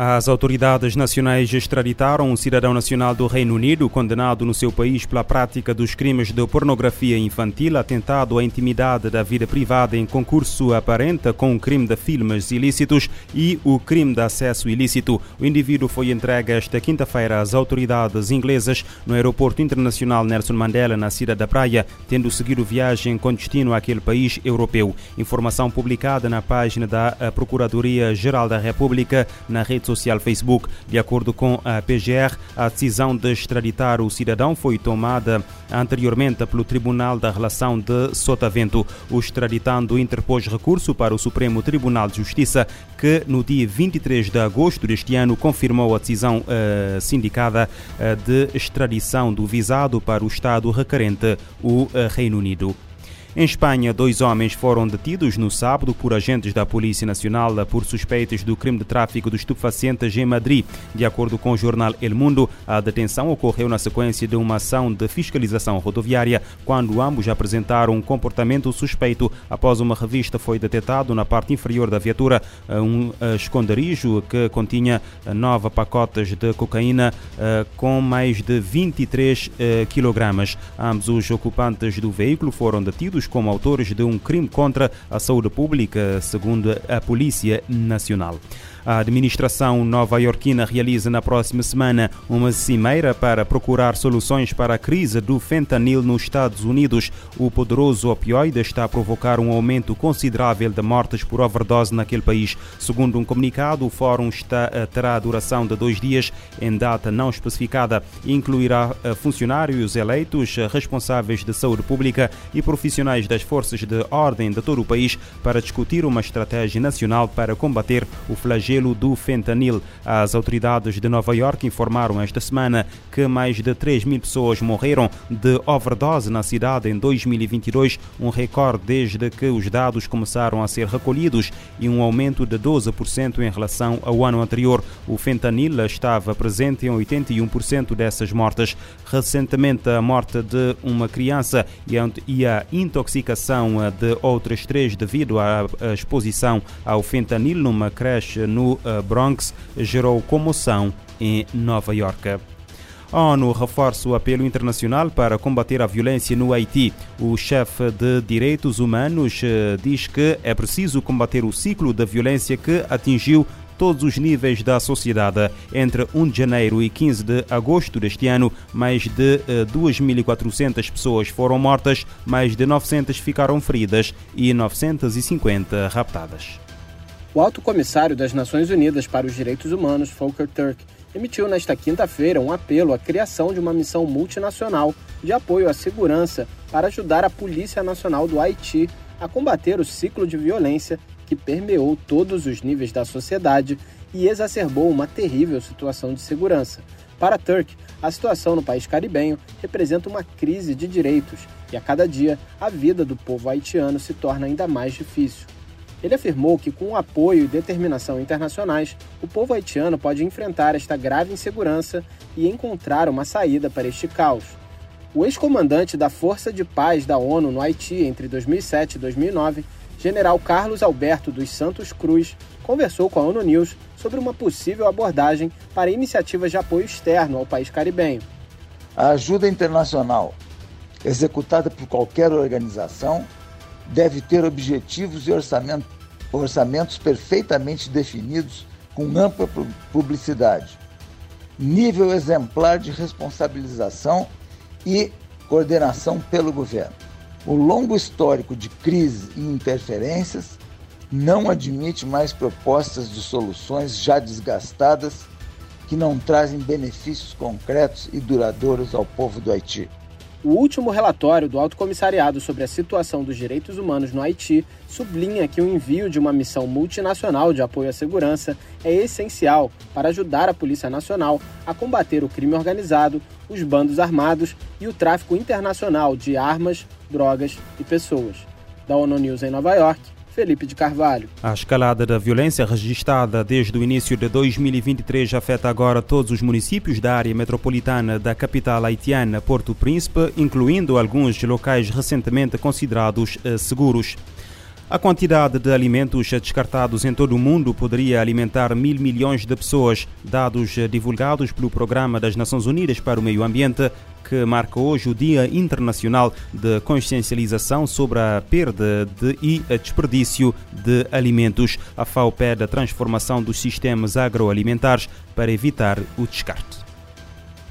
As autoridades nacionais extraditaram um cidadão nacional do Reino Unido condenado no seu país pela prática dos crimes de pornografia infantil, atentado à intimidade da vida privada em concurso aparente com o crime de filmes ilícitos e o crime de acesso ilícito. O indivíduo foi entregue esta quinta-feira às autoridades inglesas no aeroporto internacional Nelson Mandela, na cidade da Praia, tendo seguido viagem com destino àquele país europeu. Informação publicada na página da Procuradoria-Geral da República na rede social Facebook. De acordo com a PGR, a decisão de extraditar o cidadão foi tomada anteriormente pelo Tribunal da Relação de Sotavento. O extraditando interpôs recurso para o Supremo Tribunal de Justiça, que no dia 23 de agosto deste ano confirmou a decisão uh, sindicada uh, de extradição do visado para o Estado requerente, o uh, Reino Unido. Em Espanha, dois homens foram detidos no sábado por agentes da Polícia Nacional por suspeitas do crime de tráfico de estupefacientes em Madrid. De acordo com o jornal El Mundo, a detenção ocorreu na sequência de uma ação de fiscalização rodoviária, quando ambos apresentaram um comportamento suspeito. Após uma revista foi detectado na parte inferior da viatura um esconderijo que continha nove pacotes de cocaína com mais de 23 quilogramas. Ambos os ocupantes do veículo foram detidos como autores de um crime contra a saúde pública, segundo a Polícia Nacional. A administração nova-iorquina realiza na próxima semana uma cimeira para procurar soluções para a crise do fentanil nos Estados Unidos. O poderoso opioide está a provocar um aumento considerável de mortes por overdose naquele país. Segundo um comunicado, o fórum está, terá duração de dois dias em data não especificada incluirá funcionários eleitos, responsáveis de saúde pública e profissionais das forças de ordem de todo o país para discutir uma estratégia nacional para combater o flagelo do fentanil. As autoridades de Nova York informaram esta semana que mais de 3 mil pessoas morreram de overdose na cidade em 2022, um recorde desde que os dados começaram a ser recolhidos e um aumento de 12% em relação ao ano anterior. O fentanil estava presente em 81% dessas mortes. Recentemente, a morte de uma criança e a intoxicação de outras três devido à exposição ao fentanil numa creche no Bronx gerou comoção em Nova York. A ONU reforça o apelo internacional para combater a violência no Haiti. O chefe de direitos humanos diz que é preciso combater o ciclo da violência que atingiu todos os níveis da sociedade. Entre 1 de janeiro e 15 de agosto deste ano, mais de 2.400 pessoas foram mortas, mais de 900 ficaram feridas e 950 raptadas. O alto comissário das Nações Unidas para os Direitos Humanos, Volker Turk, emitiu nesta quinta-feira um apelo à criação de uma missão multinacional de apoio à segurança para ajudar a Polícia Nacional do Haiti a combater o ciclo de violência que permeou todos os níveis da sociedade e exacerbou uma terrível situação de segurança. Para Turk, a situação no país caribenho representa uma crise de direitos e a cada dia a vida do povo haitiano se torna ainda mais difícil. Ele afirmou que, com apoio e determinação internacionais, o povo haitiano pode enfrentar esta grave insegurança e encontrar uma saída para este caos. O ex-comandante da Força de Paz da ONU no Haiti entre 2007 e 2009, general Carlos Alberto dos Santos Cruz, conversou com a ONU News sobre uma possível abordagem para iniciativas de apoio externo ao país caribenho. A ajuda internacional, executada por qualquer organização, deve ter objetivos e orçamento, orçamentos perfeitamente definidos, com ampla publicidade, nível exemplar de responsabilização e coordenação pelo governo. O longo histórico de crise e interferências não admite mais propostas de soluções já desgastadas que não trazem benefícios concretos e duradouros ao povo do Haiti. O último relatório do Alto Comissariado sobre a situação dos direitos humanos no Haiti sublinha que o envio de uma missão multinacional de apoio à segurança é essencial para ajudar a Polícia Nacional a combater o crime organizado, os bandos armados e o tráfico internacional de armas, drogas e pessoas. Da ONU News em Nova York, Felipe de Carvalho. A escalada da violência registrada desde o início de 2023 afeta agora todos os municípios da área metropolitana da capital haitiana, Porto Príncipe, incluindo alguns locais recentemente considerados seguros. A quantidade de alimentos descartados em todo o mundo poderia alimentar mil milhões de pessoas, dados divulgados pelo Programa das Nações Unidas para o Meio Ambiente, que marca hoje o Dia Internacional de Consciencialização sobre a perda de e desperdício de alimentos. A FAO pede a transformação dos sistemas agroalimentares para evitar o descarte.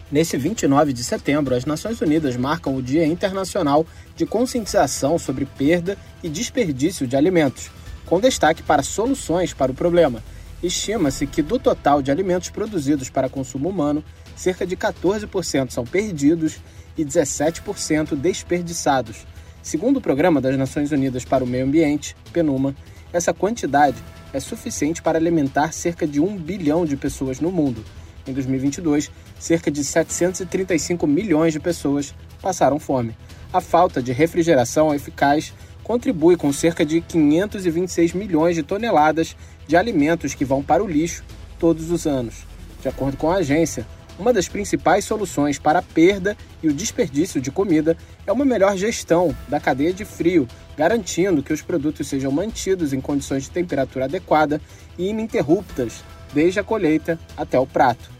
Nesse 29 de setembro, as Nações Unidas marcam o Dia Internacional de Conscientização sobre Perda e Desperdício de Alimentos, com destaque para soluções para o problema. Estima-se que do total de alimentos produzidos para consumo humano, cerca de 14% são perdidos e 17% desperdiçados. Segundo o Programa das Nações Unidas para o Meio Ambiente, PNUMA, essa quantidade é suficiente para alimentar cerca de 1 bilhão de pessoas no mundo. Em 2022, cerca de 735 milhões de pessoas passaram fome. A falta de refrigeração eficaz contribui com cerca de 526 milhões de toneladas de alimentos que vão para o lixo todos os anos. De acordo com a agência, uma das principais soluções para a perda e o desperdício de comida é uma melhor gestão da cadeia de frio, garantindo que os produtos sejam mantidos em condições de temperatura adequada e ininterruptas, desde a colheita até o prato.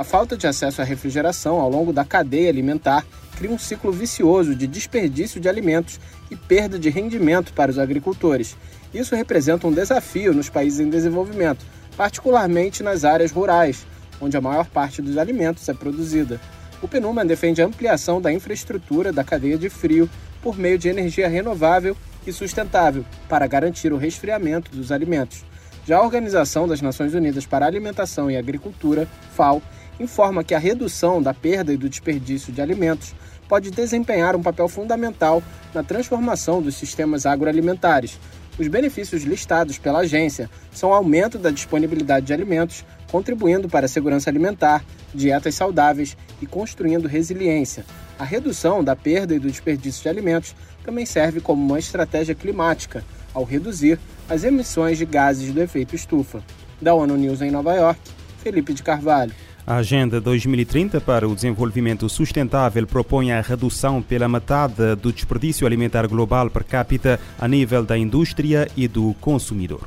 A falta de acesso à refrigeração ao longo da cadeia alimentar cria um ciclo vicioso de desperdício de alimentos e perda de rendimento para os agricultores. Isso representa um desafio nos países em desenvolvimento, particularmente nas áreas rurais, onde a maior parte dos alimentos é produzida. O PNUMA defende a ampliação da infraestrutura da cadeia de frio por meio de energia renovável e sustentável para garantir o resfriamento dos alimentos. Já a Organização das Nações Unidas para a Alimentação e Agricultura, FAO, informa que a redução da perda e do desperdício de alimentos pode desempenhar um papel fundamental na transformação dos sistemas agroalimentares. Os benefícios listados pela agência são aumento da disponibilidade de alimentos, contribuindo para a segurança alimentar, dietas saudáveis e construindo resiliência. A redução da perda e do desperdício de alimentos também serve como uma estratégia climática, ao reduzir as emissões de gases do efeito estufa. Da ONU News em Nova York, Felipe de Carvalho. A Agenda 2030 para o Desenvolvimento Sustentável propõe a redução pela metade do desperdício alimentar global per capita a nível da indústria e do consumidor.